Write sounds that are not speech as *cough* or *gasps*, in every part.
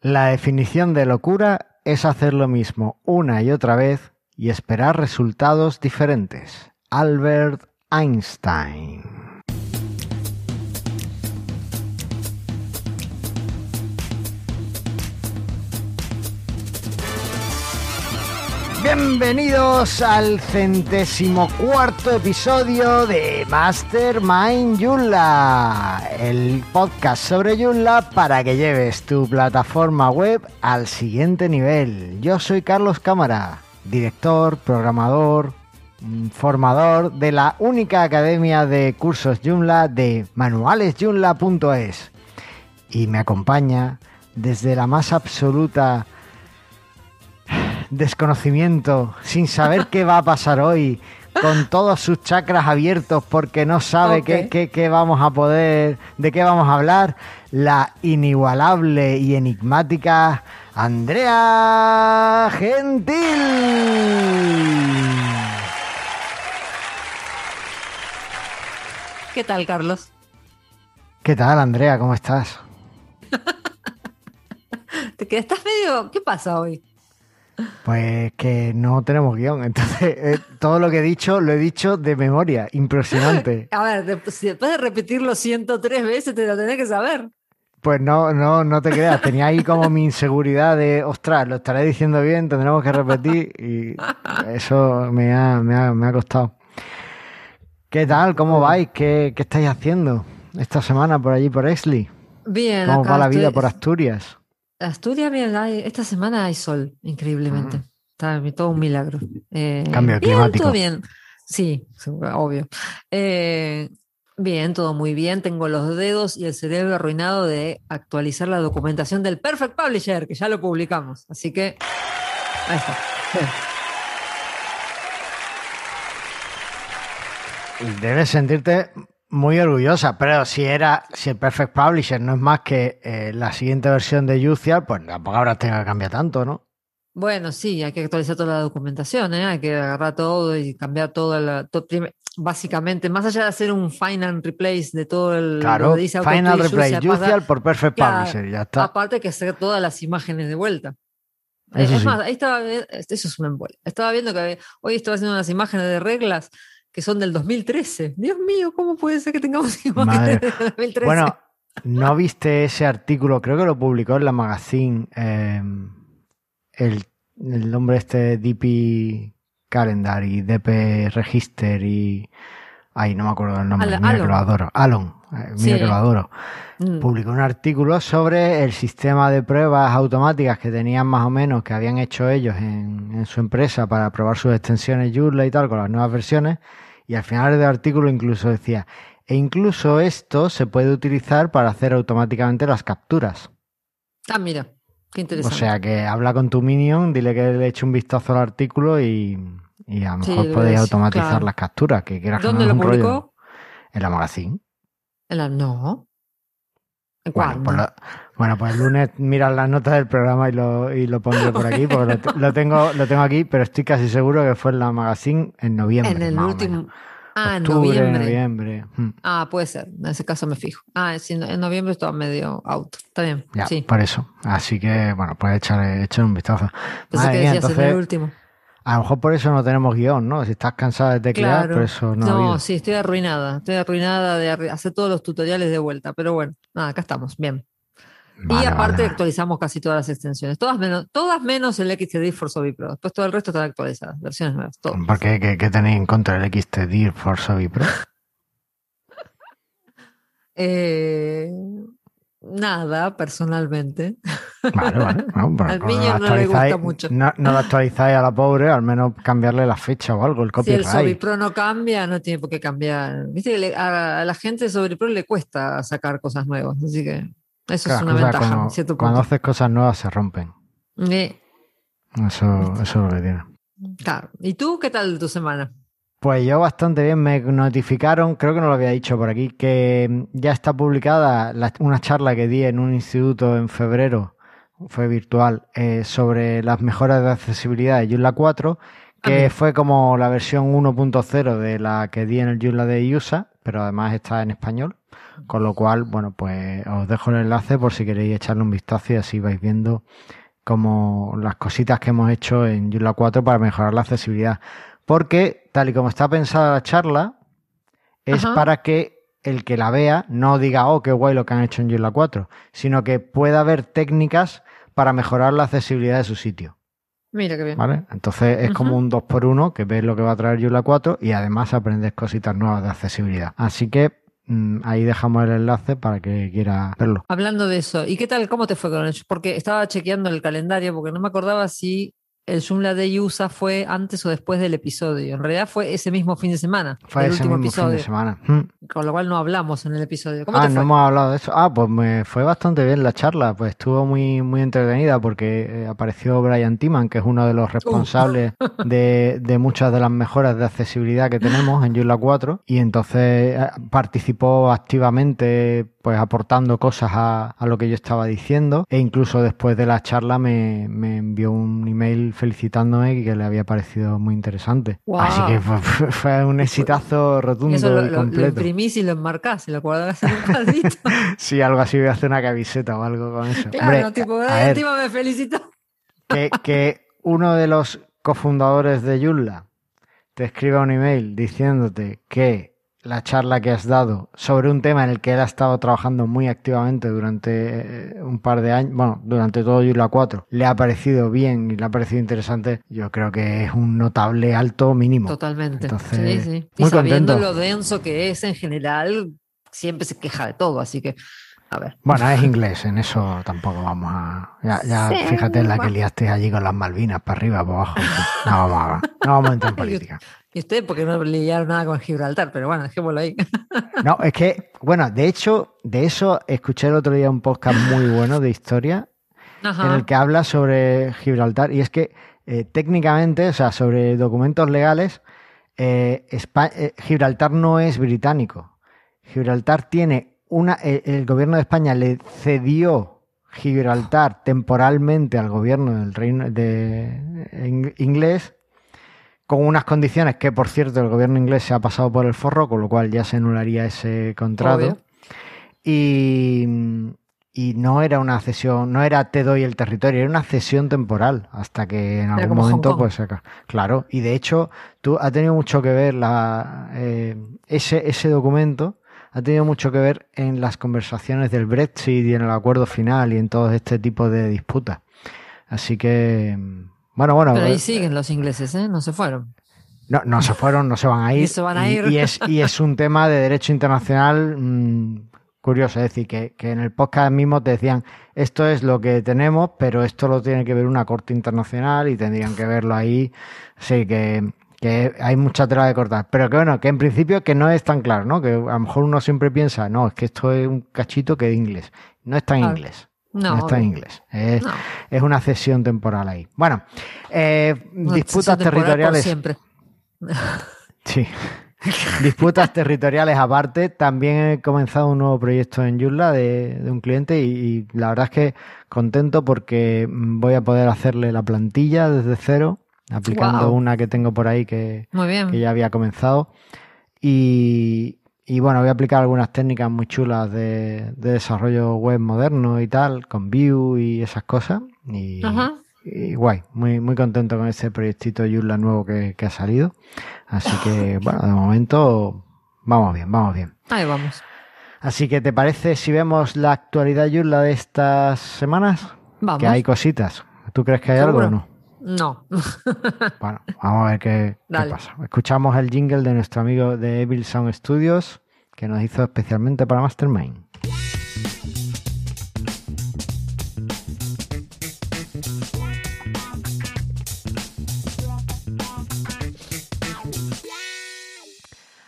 La definición de locura es hacer lo mismo una y otra vez y esperar resultados diferentes. Albert Einstein. Bienvenidos al centésimo cuarto episodio de Mastermind Joomla, el podcast sobre Joomla para que lleves tu plataforma web al siguiente nivel. Yo soy Carlos Cámara, director, programador, mm, formador de la única academia de cursos Joomla de manualesjoomla.es y me acompaña desde la más absoluta desconocimiento, sin saber qué va a pasar hoy, con todos sus chakras abiertos porque no sabe Ok. qué, qué vamos a poder, de qué vamos a hablar, la inigualable y enigmática Andrea Gentil. ¿Qué tal, Carlos? ¿Qué tal, Andrea? ¿Cómo estás? *laughs* ¿Te quedas? ¿Estás medio... ¿Qué pasa hoy? Pues que no tenemos guion, entonces eh, todo lo que he dicho lo he dicho de memoria, impresionante. *laughs* A ver, si después de repetirlo 103 veces te lo tenés que saber. Pues no, no, no te creas, tenía ahí como mi inseguridad de, ostras, lo estaré diciendo bien, tendremos que repetir y eso me ha, me ha, me ha costado. ¿Qué tal? ¿Cómo vais? ¿Qué, qué estáis haciendo esta semana por allí, por Exley? Bien, ¿Cómo acá va la estoy- vida por Asturias? Asturias, bien, hay- esta semana hay sol, increíblemente. Está todo un milagro. Eh, Ah. Cambio bien, climático. todo bien. Sí, obvio. Eh, bien, todo muy bien. Tengo los dedos y el cerebro arruinado de actualizar la documentación del Perfect Publisher, que ya lo publicamos. Así que, ahí está. Debes sentirte muy orgullosa, pero si era, si el Perfect Publisher no es más que eh, la siguiente versión de Yucia, pues tampoco habrá tenido que cambiar tanto, ¿no? Bueno, sí, hay que actualizar toda la documentación, ¿eh? Hay que agarrar todo y cambiar toda la... to- prim- básicamente, más allá de hacer un final replace de todo el... Claro, dice Final pasa- Yucial por Perfect Claro, Publisher, ya está. Aparte hay que hacer todas las imágenes de vuelta. Eso es sí. más, ahí estaba, vi- eso es una embolia. Estaba viendo que hoy estaba haciendo unas imágenes de reglas que son del 2013. Dios mío, ¿cómo puede ser que tengamos *laughs* imágenes del 2013? Bueno, ¿no viste ese artículo? Creo que lo publicó en la magazine eh, el, el nombre este DP Calendar y DP Register y... Ay, no me acuerdo del nombre. Al- mira que lo adoro. Alon. eh, mira Sí. que lo adoro. Mm. Publicó un artículo sobre el sistema de pruebas automáticas que tenían más o menos, que habían hecho ellos en, en su empresa para probar sus extensiones Joomla y tal con las nuevas versiones. Y al final del artículo incluso decía, e incluso esto se puede utilizar para hacer automáticamente las capturas. Ah, mira, qué O interesante. sea que habla con tu minion, dile que le eche un vistazo al artículo y, y a lo mejor podéis automatizar claro. las capturas, que quieras no ¿Dónde lo publicó? En la magazine. En la- no. ¿En Bueno, cuándo? pues, bueno, pues el lunes miras las notas del programa y lo, y lo pondré por aquí, porque lo, te- *laughs* lo tengo, lo tengo aquí, pero estoy casi seguro que fue en la magazine en noviembre. en el último. Ah, en noviembre. noviembre. Mm, Ah, puede ser. En ese caso me fijo. Ah, sí, en noviembre estaba medio out. Está bien. Ya, sí. por eso. Así que, bueno, pues echarle, echarle un vistazo. Madre que decías en el entonces, último. a lo mejor por eso no tenemos guion, ¿no? Si estás cansada de teclear, Claro. por eso no, No, sí, estoy arruinada. Estoy arruinada de hacer todos los tutoriales de vuelta. Pero bueno, nada, acá estamos. Bien. Y aparte vale. actualizamos casi todas las extensiones. Todas menos, todas menos el XTD for Sobi Pro. Después todo el resto están actualizadas. Versiones nuevas. Todo. ¿Por qué? ¿Qué, qué tenéis en contra del XTD for Sobi Pro? *laughs* Eh, nada, personalmente. Vale, vale. *laughs* No, pero Al niño no le gusta mucho. No, no lo actualizáis a la pobre, al menos cambiarle la fecha o algo, el Si el copyright. Sobi Pro no cambia, no tiene por qué cambiar. Viste que a, la gente de Sobi Pro le cuesta sacar cosas nuevas. Así que eso Claro, es una ventaja. cuando, en cierto cuando punto. haces cosas nuevas se rompen. Eh, Eso, eso es lo que tiene. claro. ¿Y tú qué tal tu semana? Pues yo bastante bien me notificaron, creo que no lo había dicho por aquí, que ya está publicada la- una charla que di en un instituto en febrero, fue virtual, eh, sobre las mejoras de accesibilidad de Joomla 4, que fue como la versión 1.0 de la que di en el Joomla de USA, pero además está en español. Con lo cual, bueno, pues os dejo el enlace por si queréis echarle un vistazo y así vais viendo como las cositas que hemos hecho en Joomla 4 para mejorar la accesibilidad. Porque, tal y como está pensada la charla, es Ajá. para que el que la vea no diga, oh, qué guay lo que han hecho en Joomla 4, sino que pueda ver técnicas para mejorar la accesibilidad de su sitio. Mira qué bien. ¿Vale? Entonces es como un 2 por 1 que ves lo que va a traer Joomla 4 y además aprendes cositas nuevas de accesibilidad. Así que ahí dejamos el enlace para que quiera verlo. Hablando de eso, ¿y qué tal? ¿Cómo te fue con eso? Porque estaba chequeando el calendario porque no me acordaba si el Joomla Day USA fue antes o después del episodio. En realidad fue ese mismo fin de semana, Fue el ese último mismo fin episodio, de semana. Mm. con lo cual no hablamos en el episodio. ¿Cómo Ah, te no hemos hablado de eso. Ah, pues me fue bastante bien la charla. Pues estuvo muy, muy entretenida porque eh, apareció Brian Timan, que es uno de los responsables *laughs* de, de muchas de las mejoras de accesibilidad que tenemos en Joomla 4. Y entonces eh, participó activamente, pues aportando cosas a, a lo que yo estaba diciendo. E incluso después de la charla me, me envió un email felicitándome y que le había parecido muy interesante. Así que fue, un exitazo rotundo Eso lo, y lo- lo completo. imprimís y lo enmarcás y lo guardás en un cuadrito. *laughs* Sí, algo así, voy a hacer una camiseta o algo con eso. claro, Hombre, tipo, a "Ay, ver, encima me felicitó. que, que uno de los cofundadores de Joomla te escriba un email diciéndote que la charla que has dado sobre un tema en el que él ha estado trabajando muy activamente durante eh, un par de años, bueno, durante todo Joomla 4, le ha parecido bien y le ha parecido interesante, yo creo que es un notable alto mínimo. Totalmente. Entonces, sí, sí. Y muy sabiendo contento. lo denso que es en general, siempre se queja de todo, así que, a ver. Bueno, es inglés, en eso tampoco vamos a. Ya, ya Sí, fíjate en la que liaste allí con las Malvinas, para arriba, para abajo. No vamos a, no vamos a entrar en *laughs* política. Y ustedes porque no lidiaron nada con Gibraltar, pero bueno, dejémoslo ahí. *laughs* No, es que, bueno, de hecho, de eso escuché el otro día un podcast muy bueno de historia en el que habla sobre Gibraltar y es que eh, técnicamente, o sea, sobre documentos legales, eh, eh, Gibraltar no es británico. Gibraltar tiene una, el gobierno de España le cedió Gibraltar temporalmente al gobierno del reino de in- inglés con unas condiciones que, por cierto, el gobierno inglés se ha pasado por el forro, con lo cual ya se anularía ese contrato. Y, y no era una cesión, no era te doy el territorio, era una cesión temporal, hasta que en algún momento, pues. Claro, y de hecho, tú ha tenido mucho que ver la, eh, ese, ese documento. Ha tenido mucho que ver en las conversaciones del Brexit y en el acuerdo final y en todo este tipo de disputas. Así que, bueno, bueno. Pero ahí eh, siguen los ingleses, ¿eh? No se fueron. no, no se fueron, no se van a *laughs* ir. Y se van a ir. y es, y es un tema de derecho internacional mm, curioso. Es decir, que, que en el podcast mismo te decían, esto es lo que tenemos, pero esto lo tiene que ver una corte internacional y tendrían que verlo ahí. Sí, que, que hay mucha tela de cortar. Pero que bueno, que en principio que no es tan claro, ¿no? Que a lo mejor uno siempre piensa, no, es que esto es un cachito que es inglés. No está en Ah, inglés. No, No, está en inglés. Es, No. es una cesión temporal ahí. Bueno, eh, disputas territoriales. siempre. *laughs* Sí. Disputas territoriales aparte. También he comenzado un nuevo proyecto en Joomla de, de un cliente y, y la verdad es que contento porque voy a poder hacerle la plantilla desde cero, aplicando una que tengo por ahí que, Muy bien. que ya había comenzado. Y, y bueno, voy a aplicar algunas técnicas muy chulas de, de desarrollo web moderno y tal, con Vue y esas cosas. Y, Ajá. y guay, muy, muy contento con este proyectito Joomla nuevo que, que ha salido. Así que, *laughs* bueno, de momento vamos bien, vamos bien. Ahí vamos. Así que, ¿te parece si vemos la actualidad Joomla de estas semanas? Vamos. Que hay cositas. ¿Tú crees que hay algo o no? No. *laughs* Bueno, vamos a ver qué, pasa. Escuchamos el jingle de nuestro amigo de Evil Sound Studios que nos hizo especialmente para Mastermind.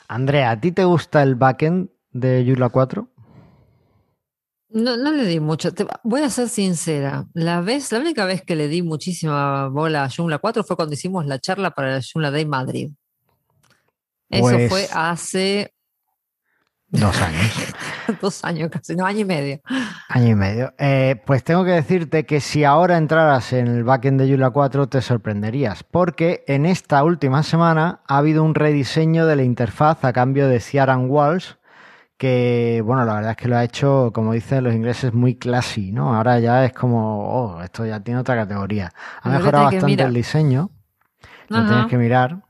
Andrea, ¿a ti te gusta el backend de Joomla 4? No, no le di mucho. Te- voy a ser sincera. La vez, la única vez que le di muchísima bola a Joomla 4 fue cuando hicimos la charla para el Joomla Day Madrid. Eso Pues- fue hace Dos años. *laughs* dos años casi, no, año y medio. Año y medio. Eh, pues tengo que decirte que si ahora entraras en el backend de Joomla 4 te sorprenderías, porque en esta última semana ha habido un rediseño de la interfaz a cambio de Ciaran Walls, que, bueno, la verdad es que lo ha hecho, como dicen los ingleses, muy classy, ¿no? Ahora ya es como, oh, esto ya tiene otra categoría. Ha Pero mejorado bastante el diseño, lo Ajá. tienes que mirar.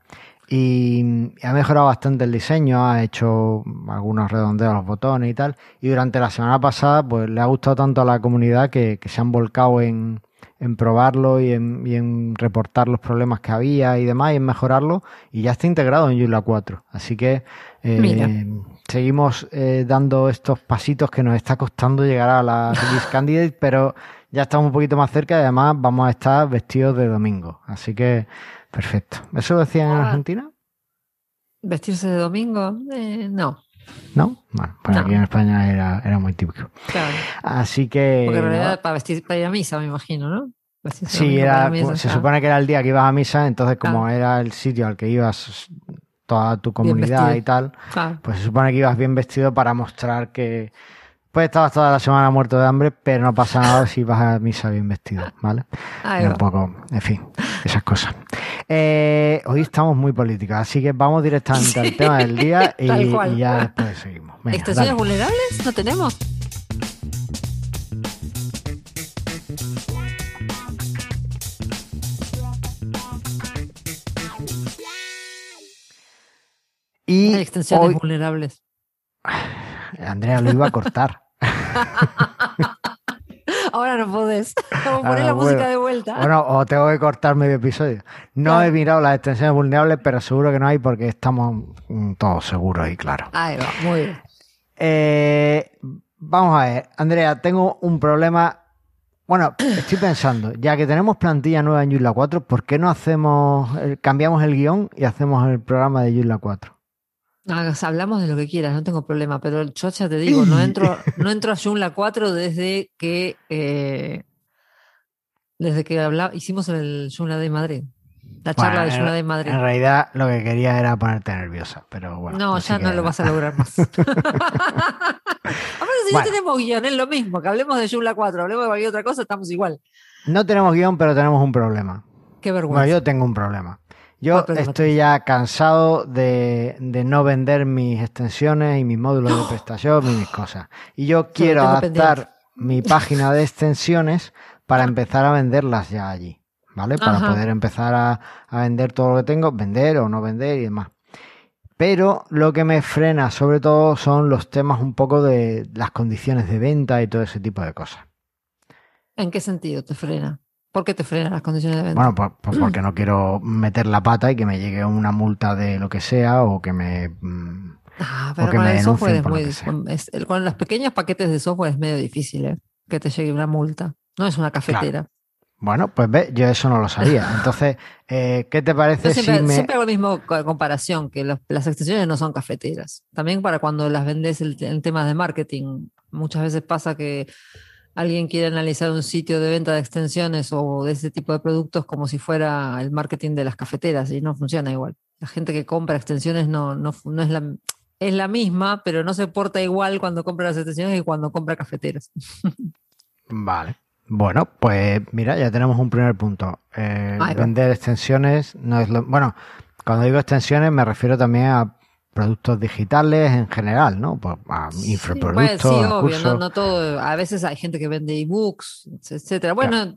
Y ha mejorado bastante el diseño, ha hecho algunos redondeos a los botones y tal. Y durante la semana pasada, pues le ha gustado tanto a la comunidad que, que se han volcado en, en probarlo y en, y en reportar los problemas que había y demás y en mejorarlo. Y ya está integrado en Joomla 4. Así que eh, seguimos eh, dando estos pasitos que nos está costando llegar a la *laughs* Release Candidate, pero ya estamos un poquito más cerca y además vamos a estar vestidos de domingo. Así que, perfecto. ¿Eso lo decían en Ah. Argentina? ¿Vestirse de domingo? Eh, no, ¿No? Bueno, pues No. aquí en España era, era muy típico. claro. Así que. Porque en realidad nada. para vestir para ir a misa, me imagino, ¿no? Vestirse de Sí, era, a misa, se claro. supone que era el día que ibas a misa, entonces como Claro. era el sitio al que ibas toda tu comunidad y tal, Claro. pues se supone que ibas bien vestido para mostrar que pues estabas toda la semana muerto de hambre, pero no pasa nada si vas a misa bien vestido, ¿vale? Ahí va. un poco, en fin, esas cosas. Eh, hoy estamos muy políticos, así que vamos directamente al tema del día *laughs* y, ya después seguimos. Venga, ¿Extensiones dale. vulnerables? ¿No tenemos? Y extensiones hoy, vulnerables. Andrea lo iba a cortar. *laughs* Ahora no podés. *laughs* Vamos a poner la música puedo. de vuelta. Bueno, o tengo que cortar medio episodio. No Claro. he mirado las extensiones vulnerables, pero seguro que no hay porque estamos mm, todos seguros y claros. Ahí va, muy bien. Eh, vamos a ver, Andrea, tengo un problema. Bueno, *clears throat* estoy pensando, ya que tenemos plantilla nueva en Joomla 4, ¿por qué no hacemos, cambiamos el guion y hacemos el programa de Joomla 4? Ah, hablamos de lo que quieras, no tengo problema, pero yo ya te digo, no entro, no entro a Joomla 4 desde que eh, desde que hicimos el Joomla de Madrid. La charla Bueno, de Joomla de Madrid. En realidad lo que quería era ponerte nerviosa, pero bueno. no, ya no lo vas a lograr más. *laughs* *laughs* Aparte, si Bueno. no tenemos guion, es lo mismo, que hablemos de Joomla 4, hablemos de cualquier otra cosa, estamos igual. No tenemos guion, pero tenemos un problema. Qué vergüenza. Bueno, yo tengo un problema. Yo ¿Cuál problema estoy ya cansado de, de no vender mis extensiones y mis módulos de *gasps* prestación y mis cosas. Y yo quiero adaptar mi *laughs* página de extensiones para empezar a venderlas ya allí. ¿Vale? Para Ajá. poder empezar a, a vender todo lo que tengo, vender o no vender y demás. Pero lo que me frena sobre todo son los temas un poco de las condiciones de venta y todo ese tipo de cosas. ¿En qué sentido te frena? ¿Por qué te frenan las condiciones de venta? Bueno, pues, pues porque no quiero meter la pata y que me llegue una multa de lo que sea o que me... mm, Ah, pero que con me el software es muy con, es- con los pequeños paquetes de software es medio difícil ¿eh? que te llegue una multa. No es una cafetera. Bueno, pues ve, yo eso no lo sabía. Entonces, eh, ¿qué te parece Yo siempre, si me... siempre hago la misma co- comparación, que los- las extensiones no son cafeteras. También para cuando las vendes en temas de marketing. Muchas veces pasa que alguien quiere analizar un sitio de venta de extensiones o de ese tipo de productos como si fuera el marketing de las cafeteras y no funciona igual. La gente que compra extensiones no, no, es la... Es la misma, pero no se porta igual cuando compra las extensiones que cuando compra cafeteras. *laughs* Vale. Bueno, pues mira, ya tenemos un primer punto. Eh, vender extensiones no es lo... Bueno, cuando digo extensiones me refiero también a productos digitales en general, ¿no? Pues a Sí, bueno, sí, obvio, no, no todo. A veces hay gente que vende ebooks, etcétera. Bueno,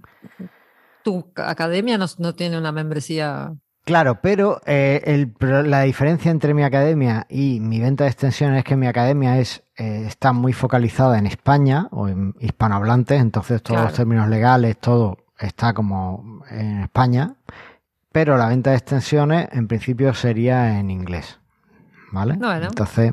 tu academia no, no tiene una membresía. Claro, pero eh, el la diferencia entre mi academia y mi venta de extensiones es que mi academia es eh, está muy focalizada en España o en hispanohablantes, entonces todos los términos legales, todo está como en España, pero la venta de extensiones en principio sería en inglés, ¿vale? Bueno. Entonces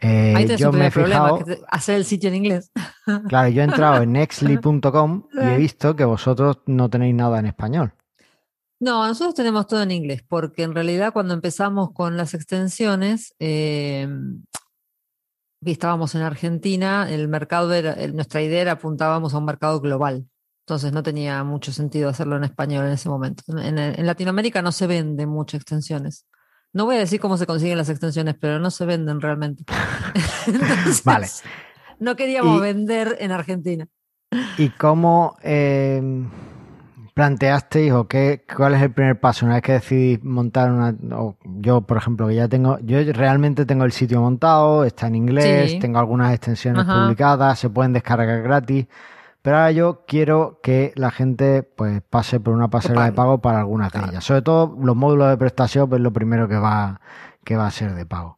eh, Ahí yo me he fijado, que te- hacer el sitio en inglés. *laughs* claro, yo he entrado en nextly.com *laughs* y he visto que vosotros no tenéis nada en español. No, nosotros tenemos todo en inglés, porque en realidad cuando empezamos con las extensiones, eh, y estábamos en Argentina, el mercado era, nuestra idea era apuntábamos a un mercado global. Entonces no tenía mucho sentido hacerlo en español en ese momento. En, en Latinoamérica no se venden muchas extensiones. No voy a decir cómo se consiguen las extensiones, pero no se venden realmente. *laughs* *laughs* Entonces, Vale. No queríamos Y- vender en Argentina. ¿Y cómo... eh, planteasteis o qué, cuál es el primer paso una vez que decidís montar una... O yo, por ejemplo, que ya tengo... Yo realmente tengo el sitio montado, está en inglés, Sí. tengo algunas extensiones Ajá. publicadas, se pueden descargar gratis. Pero ahora yo quiero que la gente pues pase por una pasarela de pago para algunas de ellas. Sobre todo los módulos de prestación, pues lo primero que va, que va a ser de pago.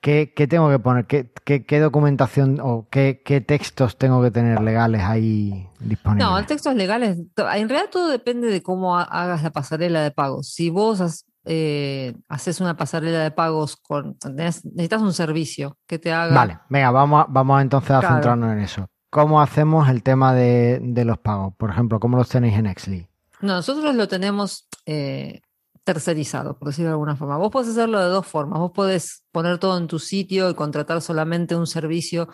¿Qué, qué tengo que poner? ¿Qué, qué, qué documentación o qué, qué textos tengo que tener legales ahí disponibles? No, textos legales, en realidad todo depende de cómo ha- hagas la pasarela de pagos. Si vos has- eh, haces una pasarela de pagos con, necesitas un servicio que te haga. Vale, venga, vamos, a- vamos entonces a Claro. centrarnos en eso. ¿Cómo hacemos el tema de, de los pagos? Por ejemplo, ¿cómo los tenéis en Exli? No, nosotros lo tenemos eh, tercerizado, por decirlo de alguna forma. Vos podés hacerlo de dos formas. Vos podés poner todo en tu sitio y contratar solamente un servicio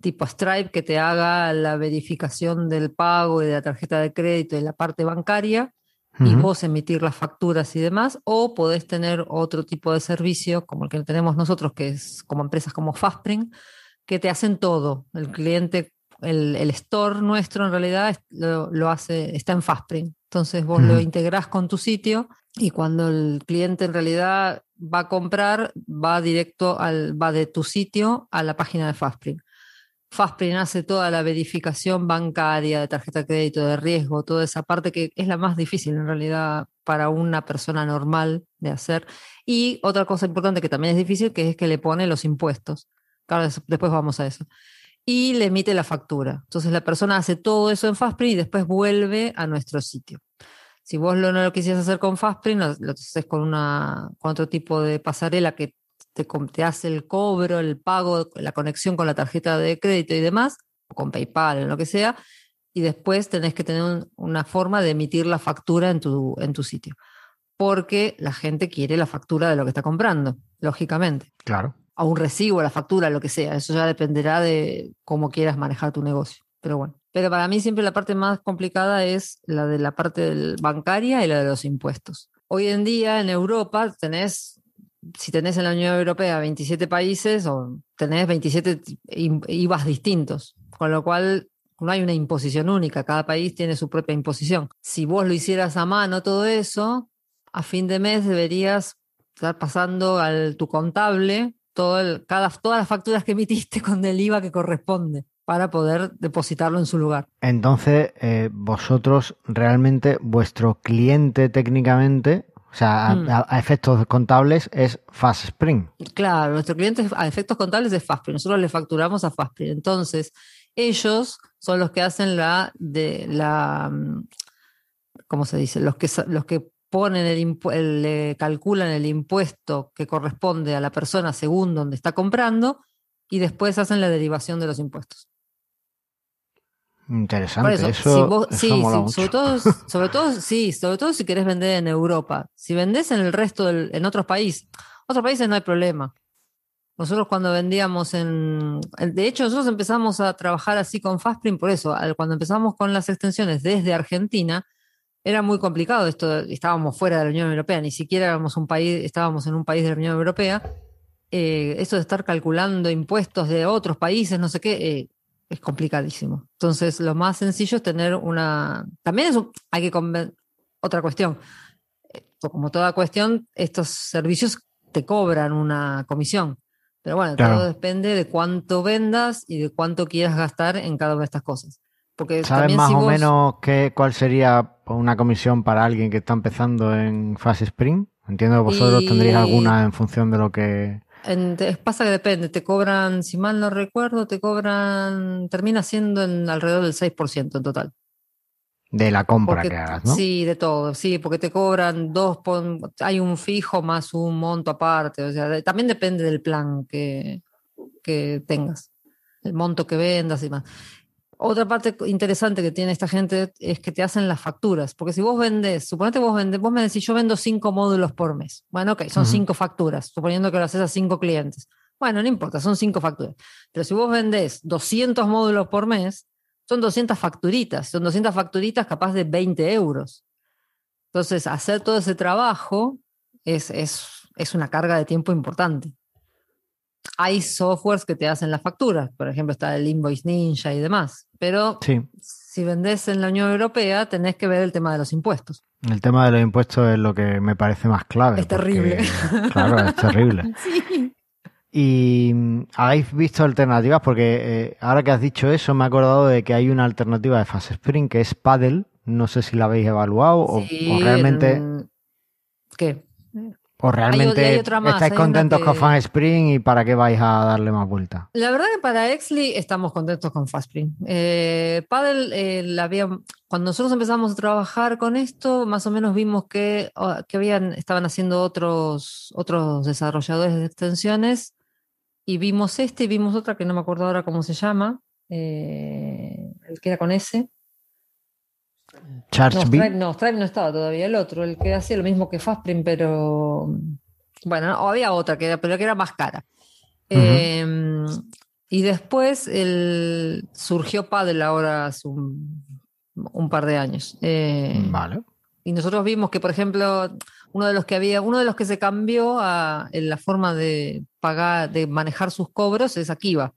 tipo Stripe que te haga la verificación del pago y de la tarjeta de crédito y la parte bancaria y vos emitir las facturas y demás, o podés tener otro tipo de servicio como el que tenemos nosotros, que es como empresas como Fastprint, que te hacen todo. El cliente, el, el store nuestro en realidad lo, lo hace, está en Fastprint. Entonces vos lo Ujú. integrás con tu sitio y cuando el cliente en realidad va a comprar, va directo al, va de tu sitio a la página de Fastprint. Fastprint hace toda la verificación bancaria, de tarjeta de crédito, de riesgo, toda esa parte que es la más difícil en realidad para una persona normal de hacer. Y otra cosa importante que también es difícil, que es que le pone los impuestos. Claro, des- después vamos a eso. Y le emite la factura. Entonces la persona hace todo eso en Fastprint y después vuelve a nuestro sitio. Si vos lo, no lo quisieras hacer con Fastprint, lo, haces con, una, con otro tipo de pasarela que te, te hace el cobro, el pago, la conexión con la tarjeta de crédito y demás, o con PayPal, en lo que sea, y después tenés que tener un- una forma de emitir la factura en tu, en tu sitio. Porque la gente quiere la factura de lo que está comprando, lógicamente. Claro. A un recibo, la factura, lo que sea. Eso ya dependerá de cómo quieras manejar tu negocio. Pero bueno. Pero para mí siempre la parte más complicada es la de la parte bancaria y la de los impuestos. Hoy en día en Europa tenés, si tenés en la Unión Europea 27 países o tenés 27 ti- im- IVAs distintos, con lo cual no hay una imposición única, cada país tiene su propia imposición. Si vos lo hicieras a mano todo eso, a fin de mes deberías estar pasando al tu contable todo el- cada, todas las facturas que emitiste con el IVA que corresponde para poder depositarlo en su lugar. Entonces, eh, vosotros realmente, vuestro cliente técnicamente, o sea, a, Mm. a- a efectos contables, es Fast Spring. Claro, nuestro cliente a efectos contables es Fastprint, nosotros le facturamos a Fastprint. Entonces, ellos son los que hacen la de la mm, ¿cómo se dice? Los que los que ponen el, el, eh, calculan el impuesto que corresponde a la persona según donde está comprando y después hacen la derivación de los impuestos. Interesante. eso, eso, si vos- eso sí, sí, sobre todo, *laughs* sobre todo, sí, sobre todo si querés vender en Europa. Si vendés en el resto del, en otros países, otros países no hay problema. Nosotros cuando vendíamos en, de hecho nosotros empezamos a trabajar así con Fastprint por eso, cuando empezamos con las extensiones desde Argentina, era muy complicado esto, estábamos fuera de la Unión Europea, ni siquiera éramos un país, estábamos en un país de la Unión Europea. Eh, esto de estar calculando impuestos de otros países, no sé qué, eh, es complicadísimo. Entonces, lo más sencillo es tener una. También es un- hay que conven- otra cuestión. Eh, Como toda cuestión, estos servicios te cobran una comisión. Pero bueno, Claro. todo depende de cuánto vendas y de cuánto quieras gastar en cada una de estas cosas. Porque ¿Sabes más si o menos qué, cuál sería una comisión para alguien que está empezando en Fast Spring? Entiendo que vosotros Y- tendréis alguna en función de lo que... En- pasa que depende, te cobran, si mal no recuerdo, te cobran, termina siendo en alrededor del 6% en total. de la compra Porque- que hagas, ¿no? Sí, de todo, sí, porque te cobran dos, hay un fijo más un monto aparte, o sea, de- también depende del plan que, que tengas, el monto que vendas y más. Otra parte interesante que tiene esta gente es que te hacen las facturas, porque si vos vendés, suponete vos vendés, vos me decís, yo vendo cinco módulos por mes. Bueno, ok, son cinco facturas, suponiendo que lo haces a cinco clientes. Bueno, no importa, son cinco facturas. Pero si vos vendés 200 módulos por mes, son 200 facturitas, son 200 facturitas capaz de 20 euros. Entonces, hacer todo ese trabajo es, es, es una carga de tiempo importante. Hay softwares que te hacen las facturas, por ejemplo está el Invoice Ninja y demás, pero Sí. si vendés en la Unión Europea tenés que ver el tema de los impuestos. El tema de los impuestos es lo que me parece más clave. Es porque, terrible. *laughs* Claro, es terrible. *laughs* Sí. ¿Y mm, habéis visto alternativas? Porque eh, ahora que has dicho eso, me he acordado de que hay una alternativa de Fast Spring que es Paddle. No sé si la habéis evaluado o, Sí, o realmente, en- ¿Qué? O realmente hay más, estáis contentos que- con Fast Spring y para qué vais a darle más vuelta. La verdad que para Exley estamos contentos con Fastspring. Eh, Paddle, eh, la había- cuando nosotros empezamos a trabajar con esto, más o menos vimos que, que habían, estaban haciendo otros, otros desarrolladores de extensiones y vimos este y vimos otra que no me acuerdo ahora cómo se llama, eh, el que era con No, Charge Stripe no, Stripe no estaba todavía, el otro, el que hacía lo mismo que Fastprint, pero bueno, había otra que era, pero que era más cara. Eh, y después el, surgió Paddle ahora hace un, un par de años. Eh, Vale. y nosotros vimos que, por ejemplo, uno de los que había, uno de los que se cambió a, en la forma de pagar, de manejar sus cobros es Akiva.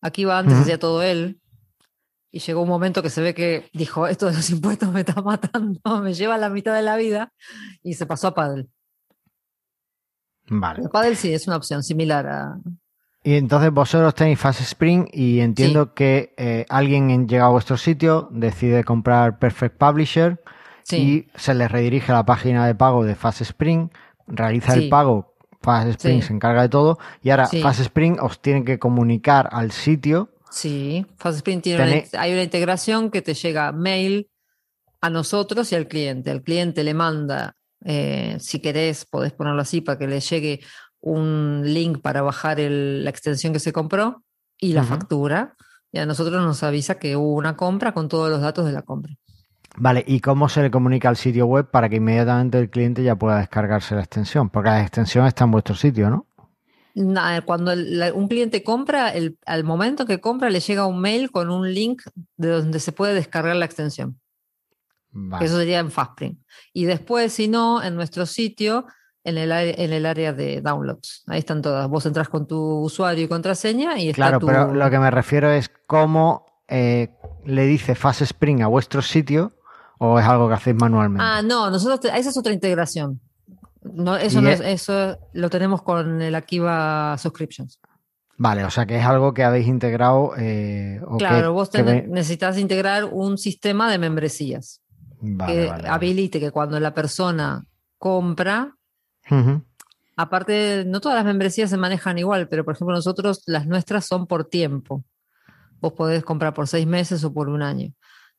Akiva antes Ujú. hacía todo él. Y llegó un momento que se ve que dijo, esto de los *laughs* impuestos me está matando, me lleva la mitad de la vida, y se pasó a Paddle. Vale. El Paddle sí es una opción similar a... Y entonces vosotros tenéis Fast Spring y entiendo que eh, alguien en- llega a vuestro sitio, decide comprar Perfect Publisher Sí, y se les redirige a la página de pago de Fast Spring, realiza Sí. el pago, Fast Spring se encarga de todo y ahora. Fast Spring os tiene que comunicar al sitio. Sí. Fastspring tiene una- hay una integración que te llega mail a nosotros y al cliente. Al cliente le manda, eh, si querés, podés ponerlo así para que le llegue un link para bajar el- la extensión que se compró y la factura. Y a nosotros nos avisa que hubo una compra con todos los datos de la compra. Vale, ¿y cómo se le comunica al sitio web para que inmediatamente el cliente ya pueda descargarse la extensión? Porque la extensión está en vuestro sitio, ¿no? Cuando el- la- un cliente compra, el- al momento que compra le llega un mail con un link de donde se puede descargar la extensión. Vale. Eso sería en Fastprint. Y después, si no, en nuestro sitio, en el, área- en el área de downloads. Ahí están todas. Vos entras con tu usuario y contraseña y está Claro, tu... pero lo que me refiero es cómo eh, le dice Fast Spring a vuestro sitio o es algo que hacéis manualmente. Ah, no, nosotros, te- esa es otra integración. No, eso, no es- es- eso lo tenemos con el Akiva Subscriptions. Vale, o sea que es algo que habéis integrado. eh, o que- claro, vos que necesitas integrar un sistema de membresías Vale, que vale, vale. habilite que cuando la persona compra, aparte, no todas las membresías se manejan igual, pero por ejemplo nosotros, las nuestras son por tiempo. Vos podés comprar por seis meses o por un año.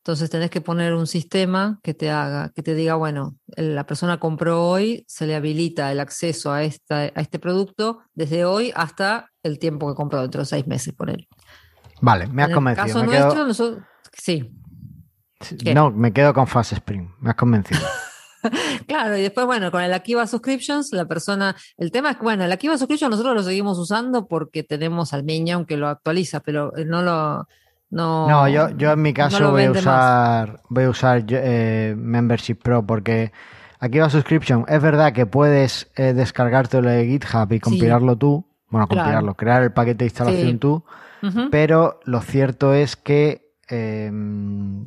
Entonces tenés que poner un sistema que te haga, que te diga, bueno, la persona compró hoy, se le habilita el acceso a, esta, a este producto desde hoy hasta el tiempo que compró, dentro de seis meses, por él. Vale, me has en el convencido. caso me quedo- nuestro, nosotros, sí, ¿qué? No, me quedo con Fast Spring. Me has convencido. *laughs* Claro, y después, bueno, con el Akiva Subscriptions, la persona, el tema es que, bueno, el Akiva Subscription nosotros lo seguimos usando porque tenemos al Minion que lo actualiza, pero eh, no lo, no. No, yo, yo en mi caso voy a más. usar, voy a usar eh, Membership Pro porque aquí va Subscription. Es verdad que puedes eh, descargártelo de GitHub y compilarlo tú. Bueno, Claro. compilarlo, crear el paquete de instalación Sí. tú. Pero lo cierto es que eh,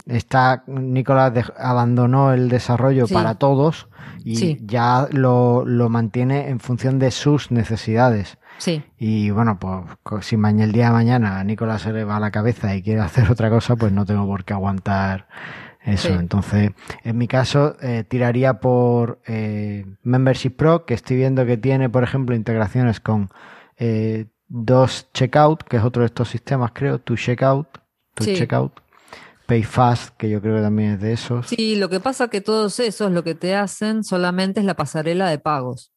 está Nicolás abandonó el desarrollo Sí. para todos y ya lo, lo mantiene en función de sus necesidades. Sí, Y bueno, pues si mañana el día de mañana a Nicolás se le va la cabeza y quiere hacer otra cosa, pues no tengo por qué aguantar eso. Sí. Entonces, en mi caso, eh, tiraría por eh, Membership Pro, que estoy viendo que tiene, por ejemplo, integraciones con eh, dos Checkout, que es otro de estos sistemas, creo, Tu Checkout, Tu Sí. Checkout, PayFast, que yo creo que también es de esos. sí, lo que pasa que todos esos lo que te hacen solamente es la pasarela de pagos.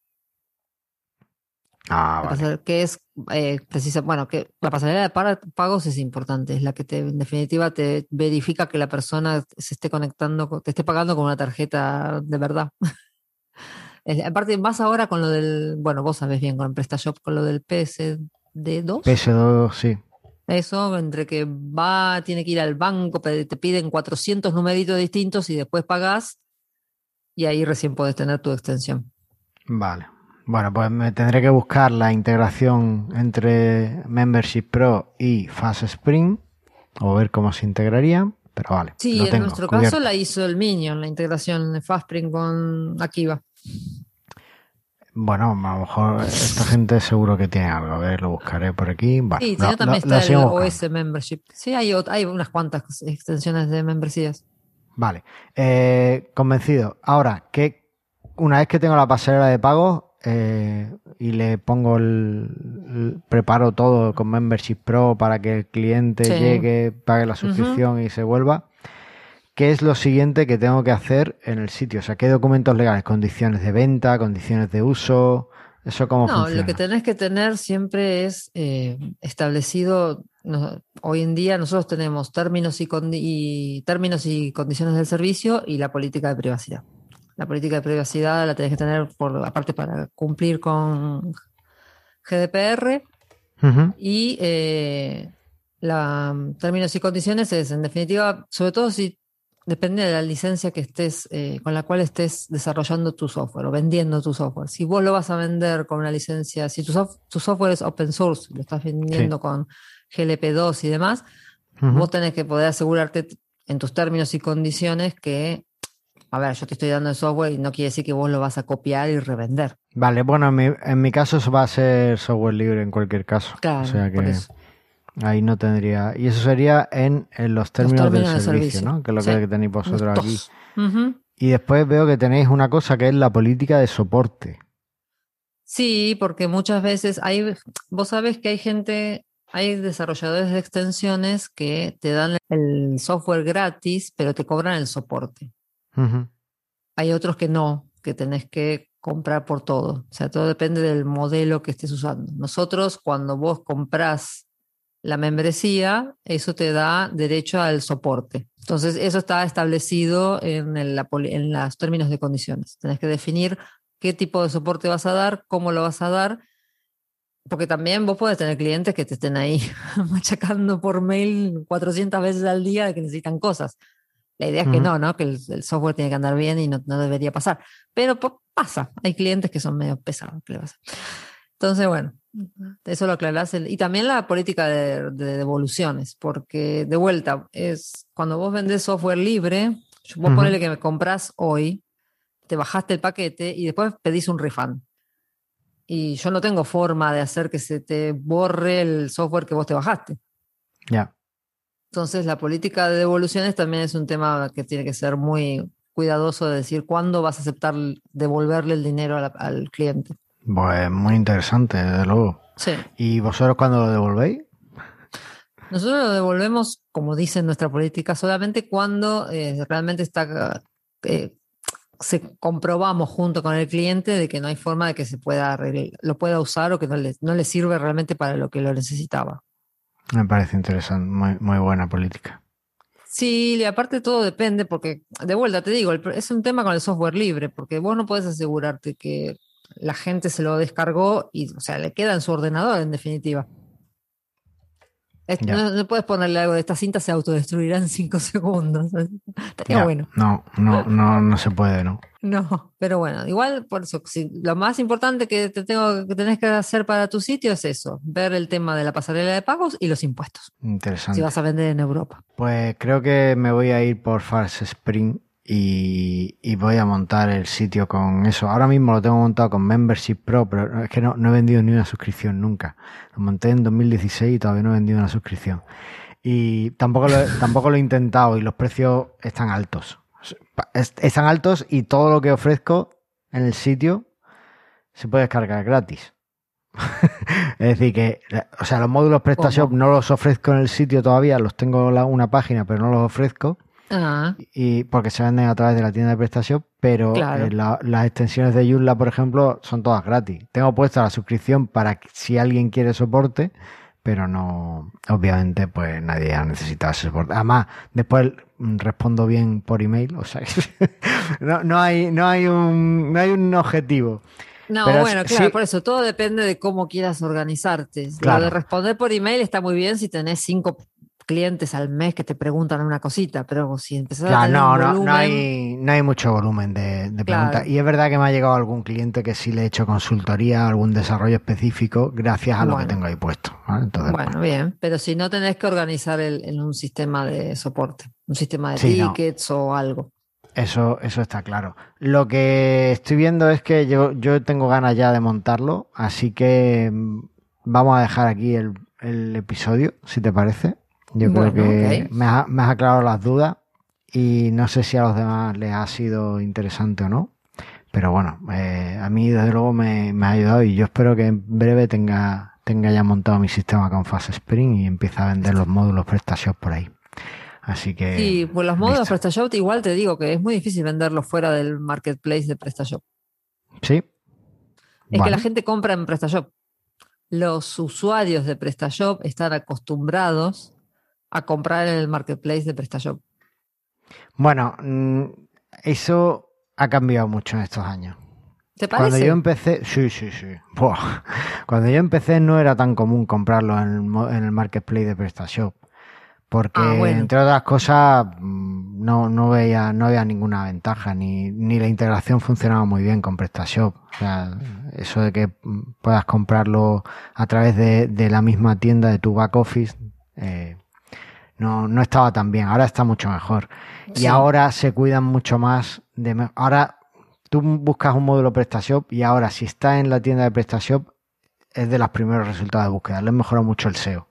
Ah, La vale. que es eh, precisa, bueno, que la pasarela de pagos es importante, es la que te, en definitiva te verifica que la persona se esté conectando, con- te esté pagando con una tarjeta de verdad. *laughs* Es- Aparte, más ahora con lo del, bueno, vos sabés bien con PrestaShop, con lo del PSD2, PS2, sí. eso, entre que va, tiene que ir al banco, te piden 400 numeritos distintos y después pagás y ahí recién podés tener tu extensión. Vale, Bueno, pues me tendré que buscar la integración entre Membership Pro y Fast Spring o ver cómo se integraría, pero vale. Sí, en nuestro caso la hizo el Minion, la integración de Fast Spring con Akiva. Bueno, a lo mejor esta gente seguro que tiene algo. A ver, lo buscaré por aquí. sí, también está el OS Membership. Sí, hay, hay unas cuantas extensiones de membresías. Vale. Eh, convencido. Ahora, que una vez que tengo la pasarela de pago eh, y le pongo el, preparo todo con Membership Pro para que el cliente llegue, pague la suscripción y se vuelva. ¿Qué es lo siguiente que tengo que hacer en el sitio? O sea, ¿qué documentos legales? ¿Condiciones de venta? ¿Condiciones de uso? ¿Eso cómo no, lo que tenés que tener siempre es eh, establecido. hoy en día nosotros tenemos términos y, términos y condiciones del servicio y la política de privacidad. La política de privacidad la tenés que tener por aparte para cumplir con GDPR y eh, la términos y condiciones es, en definitiva, sobre todo si Depende de la licencia que estés, eh, con la cual estés desarrollando tu software o vendiendo tu software. Si vos lo vas a vender con una licencia, si tu, software es open source, lo estás vendiendo con GLP2 y demás, vos tenés que poder asegurarte en tus términos y condiciones que, a ver, yo te estoy dando el software y no quiere decir que vos lo vas a copiar y revender. Vale, bueno, en mi, en mi caso eso va a ser software libre en cualquier caso. Claro, o sea que... Ahí no tendría. Y eso sería en, los, términos del servicio, ¿no? Que es lo que tenéis vosotros aquí. Y después veo que tenéis una cosa que es la política de soporte. Sí, porque muchas veces hay, vos sabés que hay gente, hay desarrolladores de extensiones que te dan el software gratis, pero te cobran el soporte. Hay otros que no, que tenés que comprar por todo. O sea, todo depende del modelo que estés usando. Nosotros, cuando vos comprás la membresía, eso te da derecho al soporte. Entonces, eso está establecido en, en los términos de condiciones. Tenés que definir qué tipo de soporte vas a dar, cómo lo vas a dar, porque también vos podés tener clientes que te estén ahí *laughs* machacando por mail 400 veces al día que necesitan cosas. La idea es que no, ¿no? Que el, software tiene que andar bien y no, debería pasar. Pero pasa, hay clientes que son medio pesados. Entonces, bueno, eso lo aclarás. y también la política de, devoluciones, porque de vuelta, es cuando vos vendés software libre, vos ponele que me compras hoy, te bajaste el paquete y después pedís un refund. Y yo no tengo forma de hacer que se te borre el software que vos te bajaste. Ya. Entonces, la política de devoluciones también es un tema que tiene que ser muy cuidadoso de decir cuándo vas a aceptar devolverle el dinero al cliente. Pues muy interesante, desde luego. Sí. ¿Y vosotros cuándo lo devolvéis? Nosotros lo devolvemos, como dice nuestra política, solamente cuando eh, realmente está eh, se comprobamos junto con el cliente de que no hay forma de que se pueda lo pueda usar o que no le, no le sirve realmente para lo que lo necesitaba. Me parece interesante, muy, muy buena política. Sí, y aparte todo depende, porque de vuelta te digo, es un tema con el software libre, porque vos no puedes asegurarte que la gente se lo descargó y, o sea, le queda en su ordenador en definitiva. No, puedes ponerle algo de esta cinta se autodestruirá en cinco *laughs* segundos. Estaría bueno. No, no, no, no se puede, ¿no? No, pero bueno, igual por eso, lo más importante que te tengo que tenés que hacer para tu sitio es eso, ver el tema de la pasarela de pagos y los impuestos. Interesante. Si vas a vender en Europa. Pues creo que me voy a ir por Fast Spring y, voy a montar el sitio con eso. Ahora mismo lo tengo montado con Membership Pro, pero es que no, he vendido ni una suscripción nunca. Lo monté en 2016 y todavía no he vendido una suscripción. Y tampoco lo, *laughs* tampoco lo he intentado y los precios están altos. Están altos y todo lo que ofrezco en el sitio se puede descargar gratis. *laughs* es decir, que, o sea, los módulos PrestaShop no los ofrezco en el sitio todavía, los tengo en una página, pero no los ofrezco. Ah. Y porque se venden a través de la tienda de prestación, pero eh, las extensiones de Joomla, por ejemplo, son todas gratis. Tengo puesta la suscripción para que, si alguien quiere soporte, pero no, obviamente, pues nadie ha necesitado ese soporte. Además, después respondo bien por email, o sea, *laughs* no, no, hay, no hay un, no hay un objetivo. No, bueno, claro, por eso todo depende de cómo quieras organizarte. Lo de responder por email está muy bien si tenés cinco clientes al mes que te preguntan una cosita, pero si empezás a tener no, no, no hay, no hay mucho volumen de, de preguntas. Y es verdad que me ha llegado algún cliente que sí le he hecho consultoría, algún desarrollo específico, gracias a lo que tengo ahí puesto. bueno, bien, pero si no tenés que organizar en un sistema de soporte, un sistema de tickets o algo. Eso, eso está claro. Lo que estoy viendo es que yo, yo tengo ganas ya de montarlo, así que mm, vamos a dejar aquí el, episodio, si te parece. Yo creo que me, has, aclarado las dudas y no sé si a los demás les ha sido interesante o no. Pero bueno, eh, a mí desde luego me, ha ayudado y yo espero que en breve tenga, tenga ya montado mi sistema con Fast Spring y empiece a vender los módulos PrestaShop por ahí. Así que. Sí, pues los módulos PrestaShop, igual te digo que es muy difícil venderlos fuera del marketplace de PrestaShop. Sí. Es que la gente compra en PrestaShop. Los usuarios de PrestaShop están acostumbrados a comprar en el marketplace de PrestaShop. Bueno, mm, eso ha cambiado mucho en estos años. ¿Te parece? Cuando yo empecé, sí, sí, sí. Cuando yo empecé no era tan común comprarlo en el, en el marketplace de PrestaShop. Porque, ah, entre otras cosas, mm, no, no, veía, no había ninguna ventaja, ni, ni la integración funcionaba muy bien con PrestaShop. O sea, eso de que puedas comprarlo a través de, de la misma tienda de tu back office, eh, no, no estaba tan bien. Ahora está mucho mejor. Y ahora se cuidan mucho más de... Ahora tú buscas un módulo PrestaShop y ahora si está en la tienda de PrestaShop es de los primeros resultados de búsqueda. Le mejora mucho el SEO.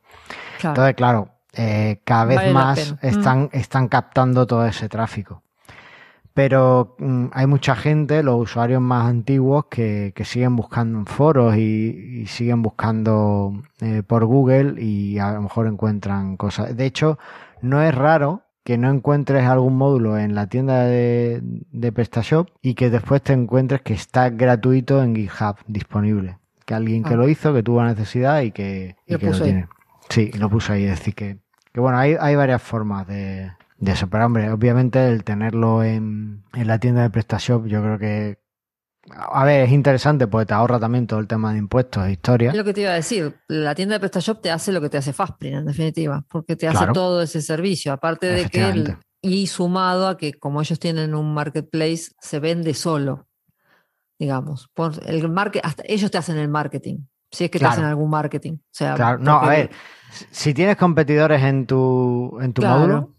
Entonces, claro, eh, cada vez más están, mm. están captando todo ese tráfico. Pero mm, hay mucha gente, los usuarios más antiguos, que, siguen buscando en foros y, siguen buscando eh, por Google y a lo mejor encuentran cosas. De hecho, no es raro que no encuentres algún módulo en la tienda de, de PrestaShop y que después te encuentres que está gratuito en GitHub disponible. Que alguien que ah. lo hizo, que tuvo necesidad y que, lo, tiene. Sí, lo puso ahí. Es decir, que que bueno, hay, hay varias formas de, eso, pero hombre, obviamente el tenerlo en, la tienda de PrestaShop yo creo que a ver, es interesante porque te ahorra también todo el tema de impuestos e historia. Es lo que te iba a decir. La tienda de PrestaShop te hace lo que te hace Fastprint, en definitiva, porque te hace todo ese servicio. Aparte de que, y sumado a que como ellos tienen un marketplace, se vende solo, digamos. Por el market, hasta ellos te hacen el marketing. Si es que te hacen algún marketing. O sea, claro. No, a ver, si tienes competidores en tu, en tu módulo,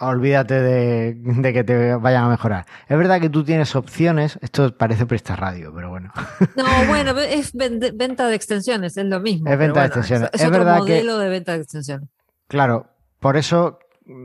olvídate de, que te vayan a mejorar. Es verdad que tú tienes opciones, esto parece presta radio, pero bueno. No, *laughs* bueno, es venta de extensiones, es lo mismo. Es venta de extensiones. Es, otro modelo de venta de extensiones. Claro, por eso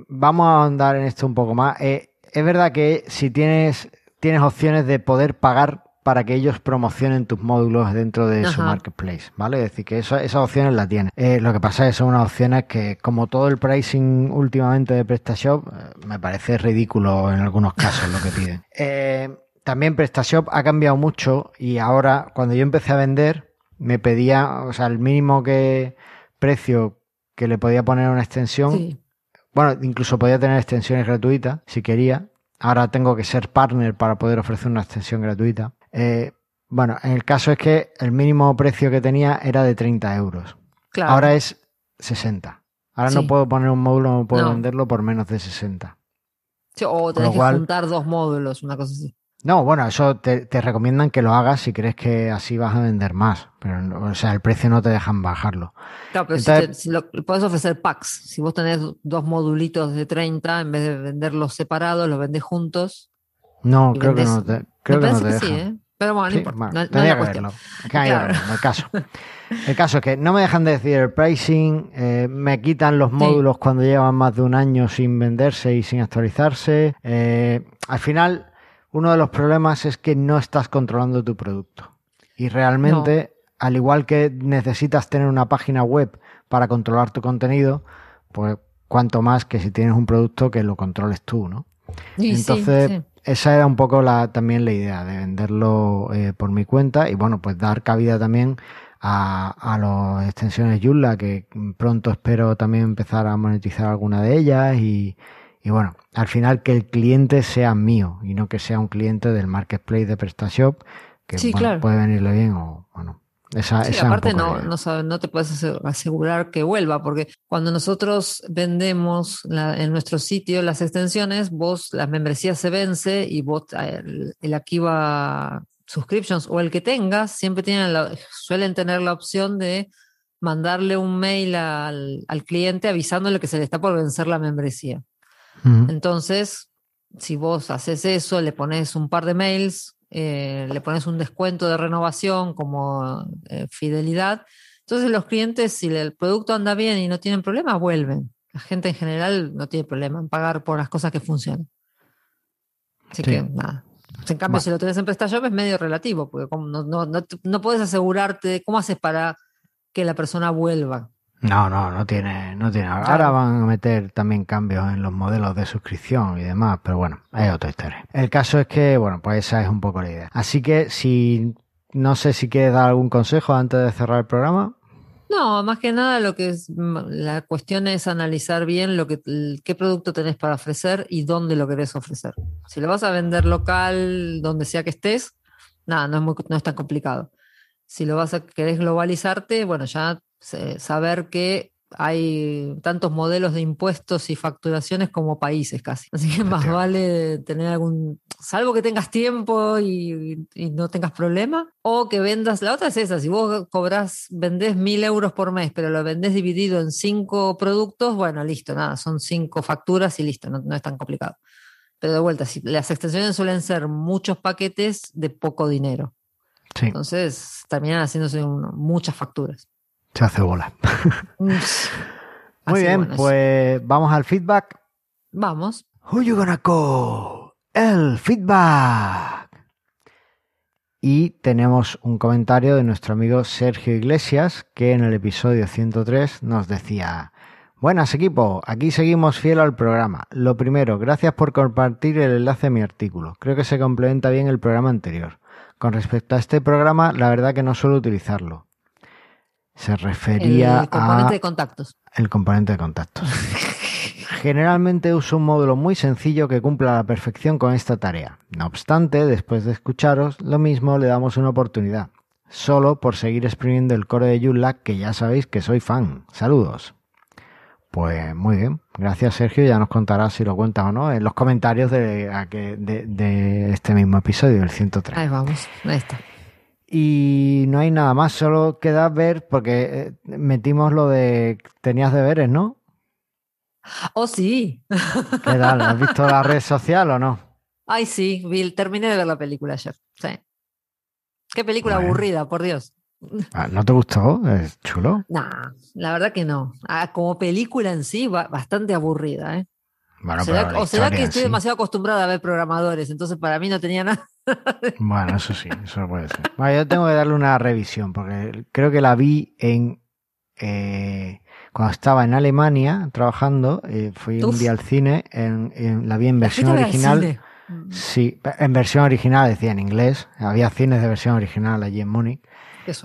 vamos a ahondar en esto un poco más. Eh, es verdad que si tienes, tienes opciones de poder pagar para que ellos promocionen tus módulos dentro de su marketplace, ¿vale? Es decir, que esas opciones las tienen. Eh, lo que pasa es que son unas opciones que, como todo el pricing últimamente de PrestaShop, eh, me parece ridículo en algunos casos lo que *laughs* piden. Eh, también PrestaShop ha cambiado mucho y ahora, cuando yo empecé a vender, me pedía, o sea, el mínimo que precio que le podía poner una extensión. Bueno, incluso podía tener extensiones gratuitas si quería. Ahora tengo que ser partner para poder ofrecer una extensión gratuita. Eh, bueno, en el caso es que el mínimo precio que tenía era de 30 euros. Ahora es 60. Ahora no puedo poner un módulo, no puedo venderlo por menos de 60. o tenés que juntar dos módulos, una cosa así. No, bueno, eso te, recomiendan que lo hagas si crees que así vas a vender más. Pero, o sea, el precio no te dejan bajarlo. Claro, pero si, puedes ofrecer packs. Si vos tenés dos modulitos de 30, en vez de venderlos separados, los vendés juntos. No, creo que no te, creo que no te dejan. ¿eh? Pero bueno, no, el caso. El caso es que no me dejan de decir el pricing, eh, me quitan los módulos cuando llevan más de un año sin venderse y sin actualizarse. Eh, al final, uno de los problemas es que no estás controlando tu producto. Y realmente, al igual que necesitas tener una página web para controlar tu contenido, pues cuanto más que si tienes un producto que lo controles tú, ¿no? Entonces, esa era un poco la, también la idea de venderlo eh, por mi cuenta y bueno, pues dar cabida también a, a las extensiones Joomla que pronto espero también empezar a monetizar alguna de ellas y, y bueno, al final que el cliente sea mío y no que sea un cliente del marketplace de PrestaShop que puede venirle bien o bueno. Esa, Sí, esa aparte no, no, sabe- no te puedes ase- asegurar que vuelva, porque cuando nosotros vendemos la- en nuestro sitio las extensiones, vos, la membresía se vence y vos, el, el Akiva Subscriptions o el que tengas, siempre tienen la- suelen tener la opción de mandarle un mail al, al cliente avisándole que se le está por vencer la membresía. Entonces, si vos haces eso, le pones un par de mails, eh, le pones un descuento de renovación como eh, fidelidad, entonces los clientes, si el producto anda bien y no tienen problema, vuelven. La gente en general no tiene problema en pagar por las cosas que funcionan. Así Sí. que nada. En cambio, Bueno. si lo tenés en PrestaShop es medio relativo, porque no, no, no, no puedes asegurarte, ¿cómo haces para que la persona vuelva? No, no, no tiene, no tiene. Ahora Claro. van a meter también cambios en los modelos de suscripción y demás, pero bueno, es otra historia. El caso es que, bueno, pues esa es un poco la idea. Así que si no sé si quieres dar algún consejo antes de cerrar el programa. No, más que nada lo que es mm, la cuestión es analizar bien lo que qué producto tenés para ofrecer y dónde lo querés ofrecer. Si lo vas a vender local, donde sea que estés, nada, no es muy- no es tan complicado. Si lo vas a querés globalizarte, bueno, ya saber que hay tantos modelos de impuestos y facturaciones como países casi. Así que más vale tener algún, salvo que tengas tiempo y, y no tengas problema, o que vendas, la otra es esa, si vos cobras, vendés mil euros por mes, pero lo vendés dividido en cinco productos, bueno, listo, nada, son cinco facturas y listo, no, no es tan complicado. Pero de vuelta, si las extensiones suelen ser muchos paquetes de poco dinero. Sí, Entonces terminan haciéndose un- muchas facturas. Se hace bola. *laughs* Muy bien, pues vamos al feedback. Vamos. Who you gonna call? El feedback. Y tenemos un comentario de nuestro amigo Sergio Iglesias que en el episodio 103 nos decía, buenas equipo, aquí seguimos fiel al programa. Lo primero, gracias por compartir el enlace a mi artículo. Creo que se complementa bien el programa anterior. Con respecto a este programa, la verdad que no suelo utilizarlo. Se refería El componente a de contactos. el componente de contactos. Generalmente uso un módulo muy sencillo que cumpla a la perfección con esta tarea. No obstante, después de escucharos, lo mismo le damos una oportunidad. Solo por seguir exprimiendo el core de Joomla, que ya sabéis que soy fan. Saludos. Pues muy bien. Gracias, Sergio. Ya nos contarás si lo cuentas o no en los comentarios de, a que- de- de este mismo episodio, el 103. Ahí vamos. Ahí está. Y no hay nada más, solo queda ver, porque eh, metimos lo de tenías deberes, ¿no? Oh, sí. ¿Qué tal? ¿Has visto la red social o no? Ay, sí. vi- terminé de ver la película ayer. Sí. Qué película Bueno. aburrida, por Dios. Ah, ¿No te gustó? Es chulo. Nah, la verdad que no. Ah, como película en sí, ba- bastante aburrida, ¿eh? Bueno, ¿Será- o será que estoy sí. demasiado acostumbrada a ver programadores, entonces para mí no tenía nada. *laughs* Bueno, eso sí, eso puede ser. Bueno, yo tengo que darle una revisión, porque creo que la vi en... eh, cuando estaba en Alemania trabajando, eh, fui un día al cine, en, en- la vi en ¿La versión original. Sí, en versión original, decía en inglés. Había cines de versión original allí en Múnich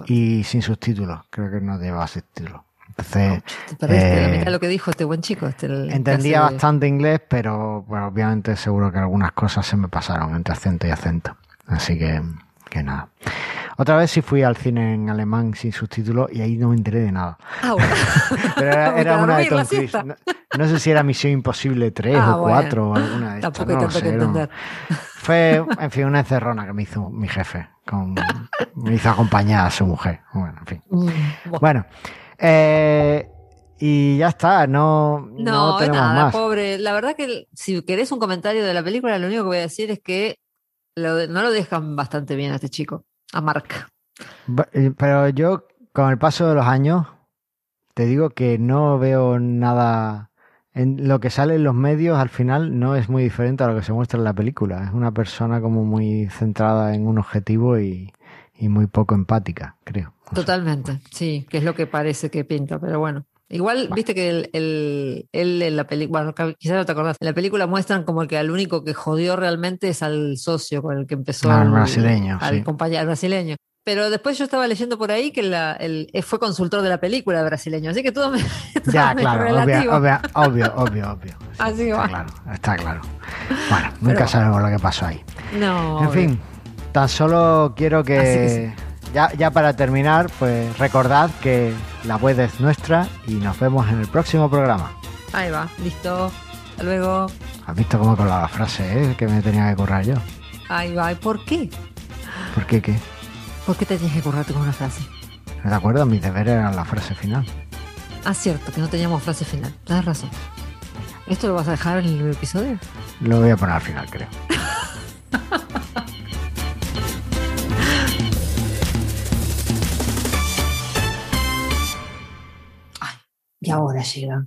y sin subtítulos. Creo que no llevaba subtítulos. Entonces, Te perdiste la eh, mitad de lo que dijo este buen chico. Este, entendía de- bastante inglés, pero bueno, obviamente seguro que algunas cosas se me pasaron entre acento y acento. Así que, que nada. Otra vez sí fui al cine en alemán sin subtítulos y ahí no me enteré de nada. Ah, bueno. *laughs* Pero era, Para era una de Tom Cruise. No, no sé si era Misión Imposible 3 Ah, o bueno. 4 o alguna de estas. Tampoco hay no lo tanto que sé, entender. Fue, en fin, una encerrona que me hizo mi jefe. Con, me hizo acompañar a su mujer. Bueno, en fin. Mm, bueno. Eh, y ya está, no, no, No, es tenemos nada, más. pobre. La verdad que si querés un comentario de la película, lo único que voy a decir es que lo no lo dejan bastante bien a este chico, a Mark. Eh, Pero yo, con el paso de los años, te digo que no veo nada. En lo que sale en los medios al final no es muy diferente a lo que se muestra en la película. Es una persona como muy centrada en un objetivo y, y muy poco empática, creo. Totalmente, sí, que es lo que parece que pinta, pero bueno. Igual, viste que el, el- él en la película, bueno, quizás no te acordás, en la película muestran como que al único que jodió realmente es al socio con el que empezó. Al el- brasileño, Al sí. compañero brasileño. Pero después yo estaba leyendo por ahí que la, el, eh, fue consultor de la película brasileño, así que todo me. *laughs* todo Ya, me claro, obvia- obvio, obvio, obvio. *laughs* Así está va. claro, está claro. Bueno, nunca bueno. sabemos lo que pasó ahí. No. En fin, tan solo quiero que ya, ya para terminar, pues recordad que la web es nuestra y nos vemos en el próximo programa. Ahí va, listo. Hasta luego. ¿Has visto cómo he colado la frase, eh? Que me tenía que currar yo. Ahí va. ¿Y por qué? ¿Por qué qué? ¿Por qué te tienes que currarte con una frase? ¿No te acuerdas? Mis deberes eran la frase final. Ah, cierto, que no teníamos frase final. Tienes razón. ¿Esto lo vas a dejar en el episodio? Lo voy a poner al final, creo. *laughs* Y ahora llega